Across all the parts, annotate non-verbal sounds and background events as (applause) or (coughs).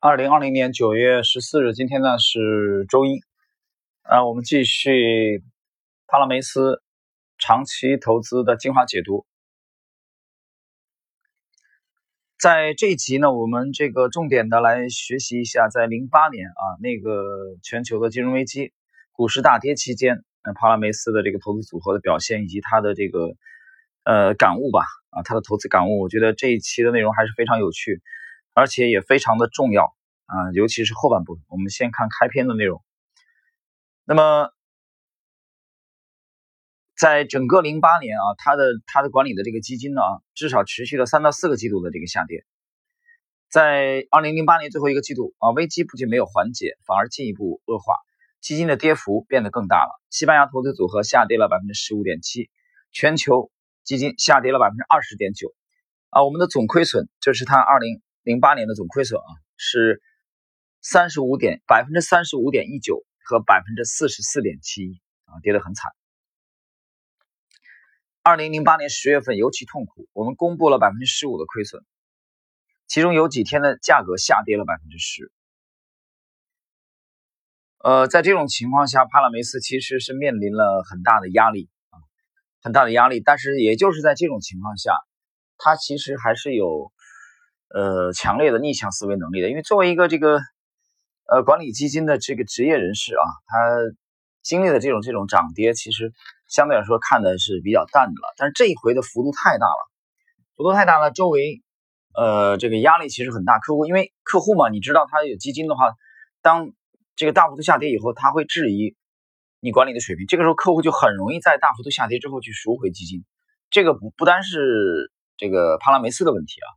二零二零年九月十四日，今天呢是周一，啊，我们继续帕拉梅斯长期投资的精华解读。在这一集呢，我们这个重点的来学习一下，在零八年啊那个全球的金融危机、股市大跌期间，那，帕拉梅斯的这个投资组合的表现以及他的这个呃感悟吧，啊，他的投资感悟，我觉得这一期的内容还是非常有趣。而且也非常的重要啊，尤其是后半部分。我们先看开篇的内容。那么，在整个零八年啊，他的他的管理的这个基金呢，至少持续了三到四个季度的这个下跌。在二零零八年最后一个季度啊，危机不仅没有缓解，反而进一步恶化，基金的跌幅变得更大了。西班牙投资组合下跌了百分之十五点七，全球基金下跌了百分之二十点九啊，我们的总亏损，这是他二零。零八年的总亏损啊是三十五点百分之三十五点一九和百分之四十四点七一啊跌得很惨。二零零八年十月份尤其痛苦，我们公布了百分之十五的亏损，其中有几天的价格下跌了百分之十。呃，在这种情况下，帕拉梅斯其实是面临了很大的压力啊，很大的压力。但是也就是在这种情况下，他其实还是有。呃，强烈的逆向思维能力的，因为作为一个这个呃管理基金的这个职业人士啊，他经历的这种这种涨跌，其实相对来说看的是比较淡的了。但是这一回的幅度太大了，幅度太大了，周围呃这个压力其实很大。客户因为客户嘛，你知道他有基金的话，当这个大幅度下跌以后，他会质疑你管理的水平，这个时候客户就很容易在大幅度下跌之后去赎回基金。这个不不单是这个帕拉梅斯的问题啊。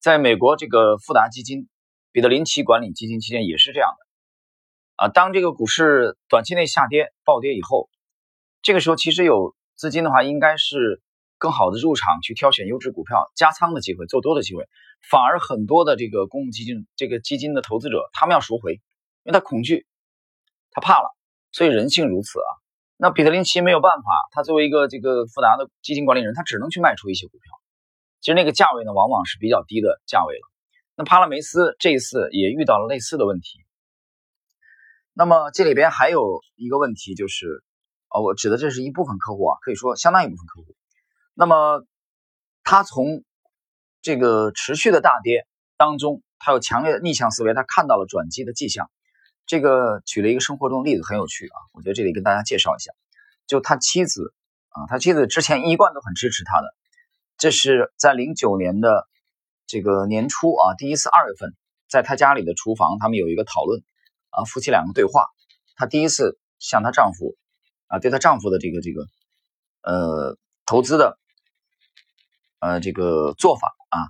在美国，这个富达基金、彼得林奇管理基金期间也是这样的啊。当这个股市短期内下跌、暴跌以后，这个时候其实有资金的话，应该是更好的入场去挑选优质股票、加仓的机会、做多的机会。反而很多的这个公募基金、这个基金的投资者，他们要赎回，因为他恐惧，他怕了。所以人性如此啊。那彼得林奇没有办法，他作为一个这个富达的基金管理人，他只能去卖出一些股票。其实那个价位呢，往往是比较低的价位了。那帕拉梅斯这一次也遇到了类似的问题。那么这里边还有一个问题就是，呃，我指的这是一部分客户啊，可以说相当一部分客户。那么他从这个持续的大跌当中，他有强烈的逆向思维，他看到了转机的迹象。这个举了一个生活中的例子，很有趣啊，我觉得这里跟大家介绍一下。就他妻子啊，他妻子之前一贯都很支持他的。这是在零九年的这个年初啊，第一次二月份，在他家里的厨房，他们有一个讨论啊，夫妻两个对话。她第一次向她丈夫啊，对她丈夫的这个这个呃投资的呃这个做法啊，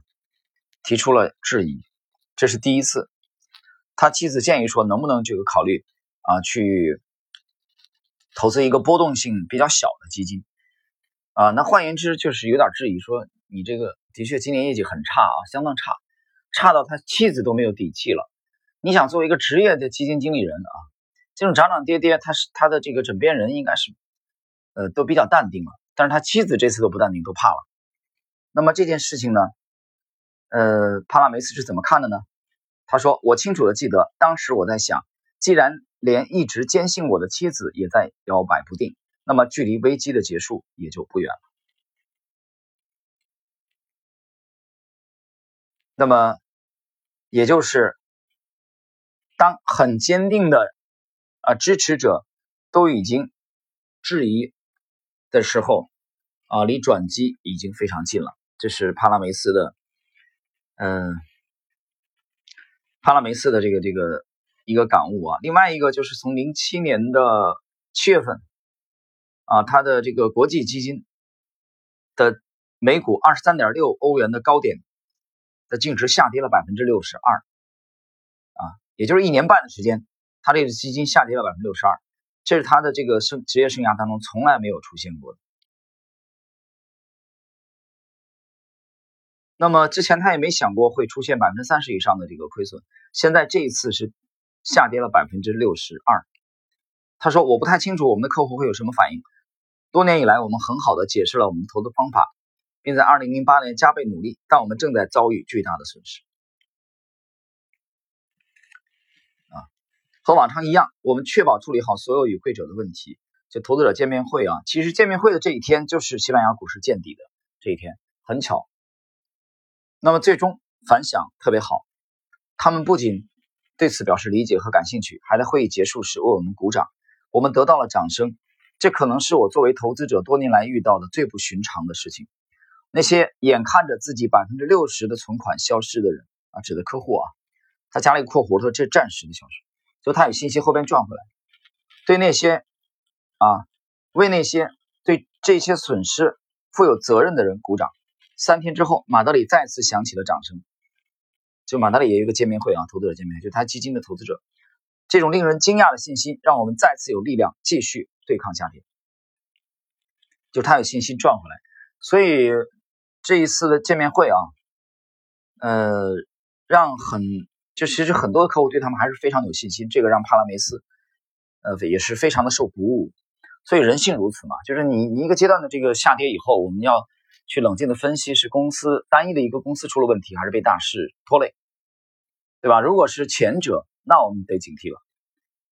提出了质疑。这是第一次，他妻子建议说，能不能这个考虑啊，去投资一个波动性比较小的基金。啊，那换言之就是有点质疑，说你这个的确今年业绩很差啊，相当差，差到他妻子都没有底气了。你想作为一个职业的基金经理人啊，这种涨涨跌跌，他是他的这个枕边人应该是，呃，都比较淡定了。但是他妻子这次都不淡定，都怕了。那么这件事情呢，呃，帕拉梅斯是怎么看的呢？他说：“我清楚的记得，当时我在想，既然连一直坚信我的妻子也在摇摆不定。”那么，距离危机的结束也就不远了。那么，也就是当很坚定的啊支持者都已经质疑的时候，啊，离转机已经非常近了。这是帕拉梅斯的，嗯，帕拉梅斯的这个这个一个感悟啊。另外一个就是从零七年的七月份。啊，它的这个国际基金的每股二十三点六欧元的高点的净值下跌了百分之六十二，啊，也就是一年半的时间，它这个基金下跌了百分之六十二，这是他的这个生职业生涯当中从来没有出现过的。那么之前他也没想过会出现百分之三十以上的这个亏损，现在这一次是下跌了百分之六十二。他说：“我不太清楚我们的客户会有什么反应。”多年以来，我们很好的解释了我们投资方法，并在2008年加倍努力，但我们正在遭遇巨大的损失。啊和往常一样，我们确保处理好所有与会者的问题。就投资者见面会啊，其实见面会的这一天就是西班牙股市见底的这一天，很巧。那么最终反响特别好，他们不仅对此表示理解和感兴趣，还在会议结束时为我们鼓掌，我们得到了掌声。这可能是我作为投资者多年来遇到的最不寻常的事情。那些眼看着自己百分之六十的存款消失的人啊，指的客户啊，他加了一个括弧，说这暂时的消失，就他有信心后边赚回来。对那些啊，为那些对这些损失负有责任的人鼓掌。三天之后，马德里再次响起了掌声。就马德里也有一个见面会啊，投资者见面会，就他基金的投资者。这种令人惊讶的信心，让我们再次有力量继续对抗下跌。就他有信心赚回来，所以这一次的见面会啊，呃，让很就其实很多客户对他们还是非常有信心。这个让帕拉梅斯，呃，也是非常的受鼓舞。所以人性如此嘛，就是你你一个阶段的这个下跌以后，我们要去冷静的分析是公司单一的一个公司出了问题，还是被大势拖累，对吧？如果是前者，那我们得警惕了。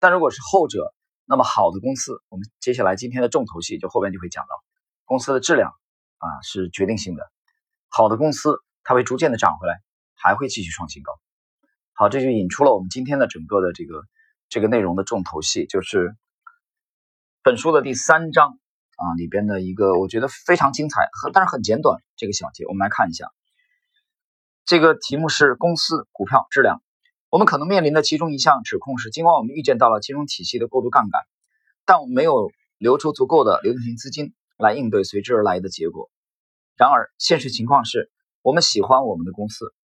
但如果是后者，那么好的公司，我们接下来今天的重头戏就后边就会讲到，公司的质量啊是决定性的。好的公司它会逐渐的涨回来，还会继续创新高。好，这就引出了我们今天的整个的这个这个内容的重头戏，就是。本书的第三章啊，里边的一个我觉得非常精彩，很但是很简短这个小节，我们来看一下。这个题目是公司股票质量。我们可能面临的其中一项指控是，尽管我们预见到了金融体系的过度杠杆，但我们没有留出足够的流动性资金来应对随之而来的结果。然而，现实情况是我们喜欢我们的公司。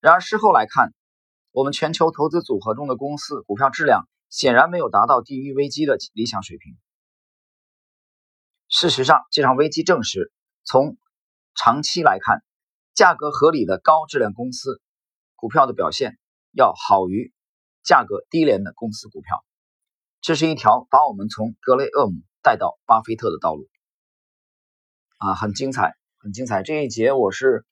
然而，事后来看。我们全球投资组合中的公司股票质量显然没有达到低于危机的理想水平。事实上，这场危机证实，从长期来看，价格合理的高质量公司股票的表现要好于价格低廉的公司股票。这是一条把我们从格雷厄姆带到巴菲特的道路。啊，很精彩，很精彩！这一节我是。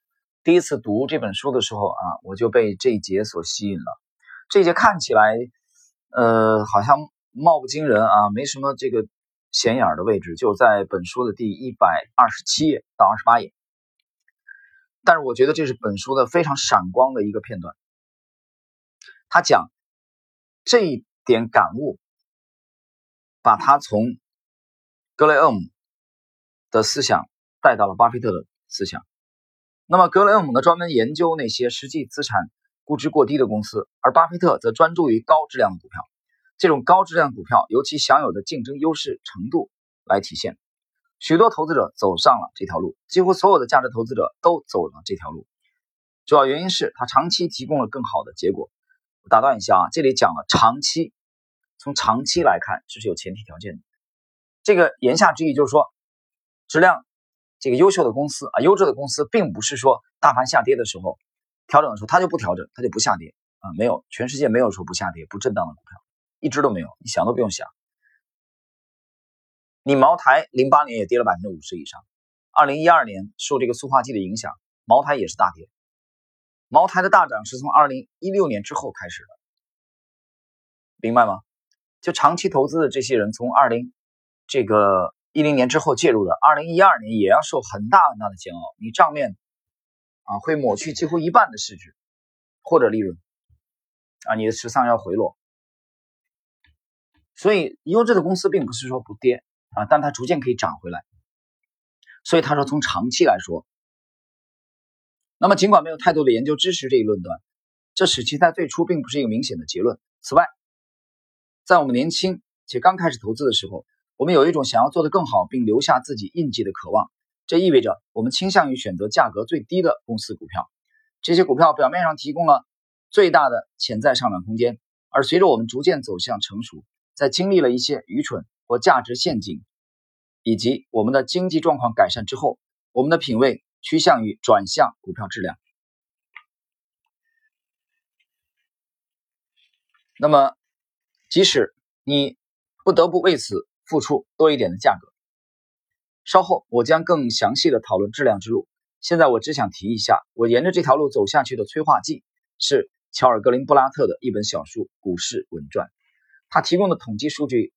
第一次读这本书的时候啊，我就被这一节所吸引了。这一节看起来，呃，好像貌不惊人啊，没什么这个显眼的位置，就在本书的第一百二十七页到二十八页。但是我觉得这是本书的非常闪光的一个片段。他讲这一点感悟，把他从格雷厄姆的思想带到了巴菲特的思想。那么，格雷厄姆呢，专门研究那些实际资产估值过低的公司，而巴菲特则专注于高质量的股票。这种高质量股票由其享有的竞争优势程度来体现。许多投资者走上了这条路，几乎所有的价值投资者都走了这条路。主要原因是他长期提供了更好的结果。打断一下啊，这里讲了长期，从长期来看，这是有前提条件的。这个言下之意就是说，质量。这个优秀的公司啊，优质的公司，并不是说大盘下跌的时候调整的时候，它就不调整，它就不下跌啊，没有，全世界没有说不下跌、不震荡的股票，一只都没有，你想都不用想。你茅台零八年也跌了百分之五十以上，二零一二年受这个塑化剂的影响，茅台也是大跌。茅台的大涨是从二零一六年之后开始的，明白吗？就长期投资的这些人，从二零这个。一零年之后介入的，二零一二年也要受很大很大的煎熬，你账面啊会抹去几乎一半的市值或者利润啊，你的持仓要回落。所以优质的公司并不是说不跌啊，但它逐渐可以涨回来。所以他说从长期来说，那么尽管没有太多的研究支持这一论断，这使其在最初并不是一个明显的结论。此外，在我们年轻且刚开始投资的时候。我们有一种想要做得更好并留下自己印记的渴望，这意味着我们倾向于选择价格最低的公司股票。这些股票表面上提供了最大的潜在上涨空间，而随着我们逐渐走向成熟，在经历了一些愚蠢或价值陷阱，以及我们的经济状况改善之后，我们的品味趋向于转向股票质量。那么，即使你不得不为此，付出多一点的价格。稍后我将更详细的讨论质量之路。现在我只想提一下，我沿着这条路走下去的催化剂是乔尔·格林布拉特的一本小书《股市稳赚》，他提供的统计数据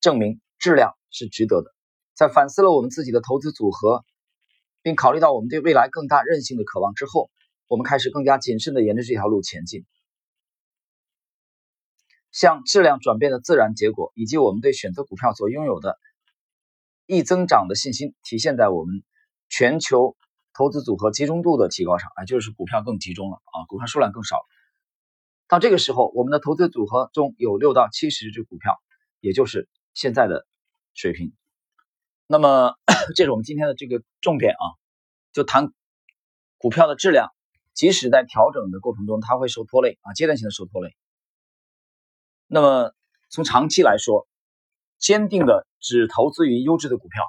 证明质量是值得的。在反思了我们自己的投资组合，并考虑到我们对未来更大韧性的渴望之后，我们开始更加谨慎地沿着这条路前进。向质量转变的自然结果，以及我们对选择股票所拥有的易增长的信心，体现在我们全球投资组合集中度的提高上。啊，就是股票更集中了啊，股票数量更少了。到这个时候，我们的投资组合中有六到七十只股票，也就是现在的水平。那么，(coughs) 这是我们今天的这个重点啊，就谈股票的质量，即使在调整的过程中，它会受拖累啊，阶段性的受拖累。那么从长期来说，坚定的只投资于优质的股票，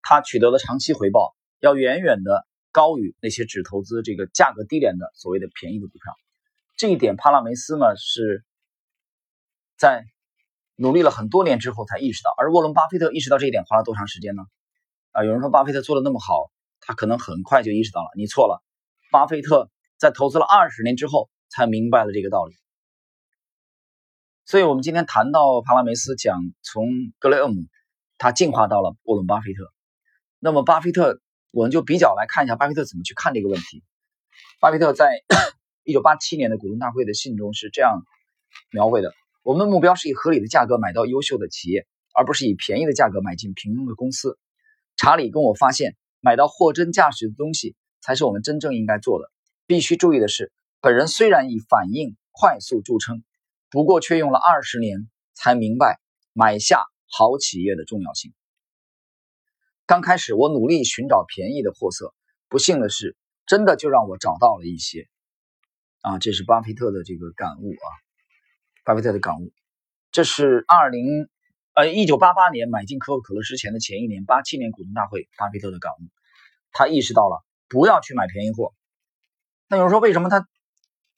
它取得的长期回报要远远的高于那些只投资这个价格低廉的所谓的便宜的股票。这一点，帕拉梅斯呢是在努力了很多年之后才意识到，而沃伦巴菲特意识到这一点花了多长时间呢？啊，有人说巴菲特做的那么好，他可能很快就意识到了。你错了，巴菲特在投资了二十年之后才明白了这个道理。所以，我们今天谈到帕拉梅斯讲从格雷厄姆，他进化到了沃伦巴菲特。那么，巴菲特，我们就比较来看一下巴菲特怎么去看这个问题。巴菲特在 (coughs) 一九八七年的股东大会的信中是这样描绘的：我们的目标是以合理的价格买到优秀的企业，而不是以便宜的价格买进平庸的公司。查理跟我发现，买到货真价实的东西才是我们真正应该做的。必须注意的是，本人虽然以反应快速著称。不过，却用了二十年才明白买下好企业的重要性。刚开始，我努力寻找便宜的货色，不幸的是，真的就让我找到了一些。啊，这是巴菲特的这个感悟啊，巴菲特的感悟。这是二零呃一九八八年买进可口可乐之前的前一年，八七年股东大会，巴菲特的感悟。他意识到了不要去买便宜货。那有人说，为什么他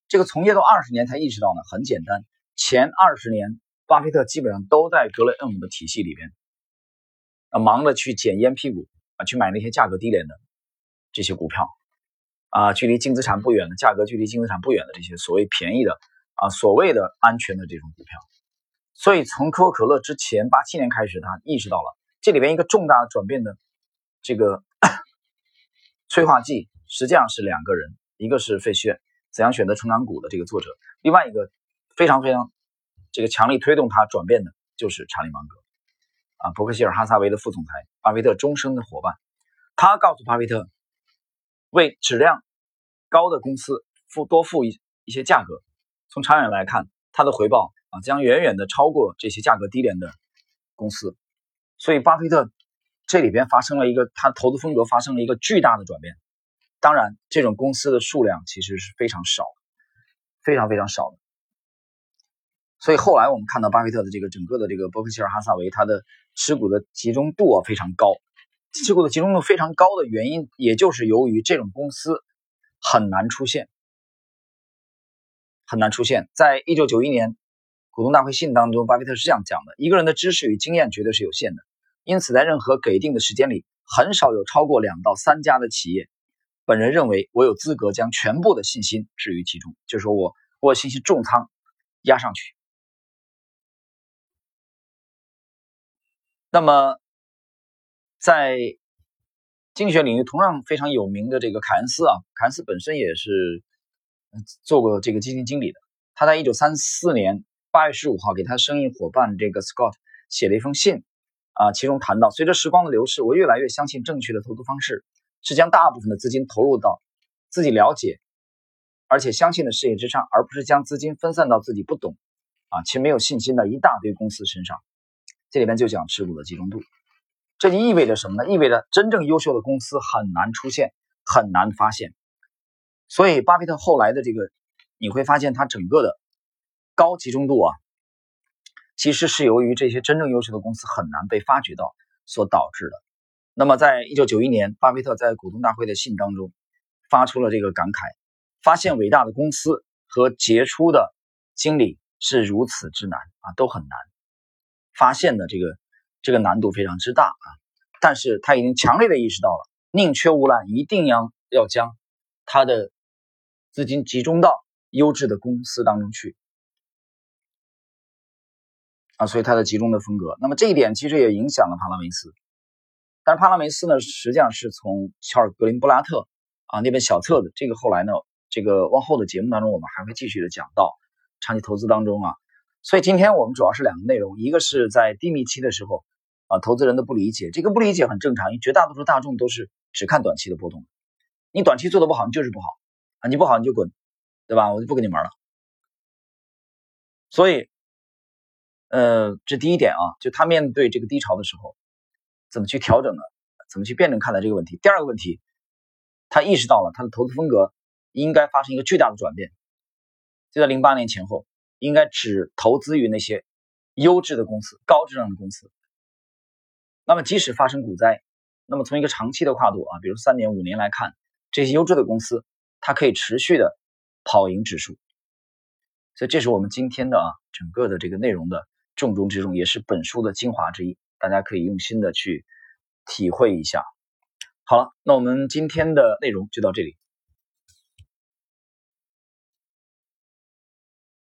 这个从业都二十年才意识到呢？很简单。前二十年，巴菲特基本上都在格雷厄姆的体系里边，啊，忙着去捡烟屁股啊，去买那些价格低廉的这些股票，啊，距离净资产不远的价格，距离净资产不远的这些所谓便宜的啊，所谓的安全的这种股票。所以从可口可乐之前八七年开始，他意识到了这里边一个重大转变的这个 (coughs) 催化剂，实际上是两个人，一个是费雪《怎样选择成长股》的这个作者，另外一个。非常非常，这个强力推动他转变的就是查理芒格，啊，伯克希尔哈撒韦的副总裁，巴菲特终生的伙伴。他告诉巴菲特，为质量高的公司付多付一一些价格，从长远来看，它的回报啊将远远的超过这些价格低廉的公司。所以，巴菲特这里边发生了一个他投资风格发生了一个巨大的转变。当然，这种公司的数量其实是非常少，非常非常少的。所以后来我们看到巴菲特的这个整个的这个伯克希尔哈萨维，他的持股的集中度啊非常高，持股的集中度非常高的原因，也就是由于这种公司很难出现，很难出现。在一九九一年股东大会信当中，巴菲特是这样讲的：一个人的知识与经验绝对是有限的，因此在任何给定的时间里，很少有超过两到三家的企业。本人认为我有资格将全部的信心置于其中，就是说我我信心重仓压上去。那么，在经济学领域同样非常有名的这个凯恩斯啊，凯恩斯本身也是做过这个基金经理的。他在一九三四年八月十五号给他生意伙伴这个 Scott 写了一封信啊，其中谈到，随着时光的流逝，我越来越相信正确的投资方式是将大部分的资金投入到自己了解而且相信的事业之上，而不是将资金分散到自己不懂啊且没有信心的一大堆公司身上。这里边就讲持股的集中度，这就意味着什么呢？意味着真正优秀的公司很难出现，很难发现。所以，巴菲特后来的这个，你会发现他整个的高集中度啊，其实是由于这些真正优秀的公司很难被发掘到所导致的。那么，在一九九一年，巴菲特在股东大会的信当中发出了这个感慨：发现伟大的公司和杰出的经理是如此之难啊，都很难。发现的这个这个难度非常之大啊，但是他已经强烈的意识到了，宁缺毋滥，一定要要将他的资金集中到优质的公司当中去。啊，所以它的集中的风格。那么这一点其实也影响了帕拉梅斯，但是帕拉梅斯呢，实际上是从乔尔格林布拉特啊那本小册子，这个后来呢，这个往后的节目当中我们还会继续的讲到长期投资当中啊。所以今天我们主要是两个内容，一个是在低迷期的时候啊，投资人的不理解，这个不理解很正常，因为绝大多数大众都是只看短期的波动，你短期做的不好，你就是不好啊，你不好你就滚，对吧？我就不跟你玩了。所以，呃，这第一点啊，就他面对这个低潮的时候，怎么去调整呢？怎么去辩证看待这个问题？第二个问题，他意识到了他的投资风格应该发生一个巨大的转变，就在零八年前后。应该只投资于那些优质的公司、高质量的公司。那么，即使发生股灾，那么从一个长期的跨度啊，比如三年、五年来看，这些优质的公司，它可以持续的跑赢指数。所以，这是我们今天的啊整个的这个内容的重中之重，也是本书的精华之一。大家可以用心的去体会一下。好了，那我们今天的内容就到这里。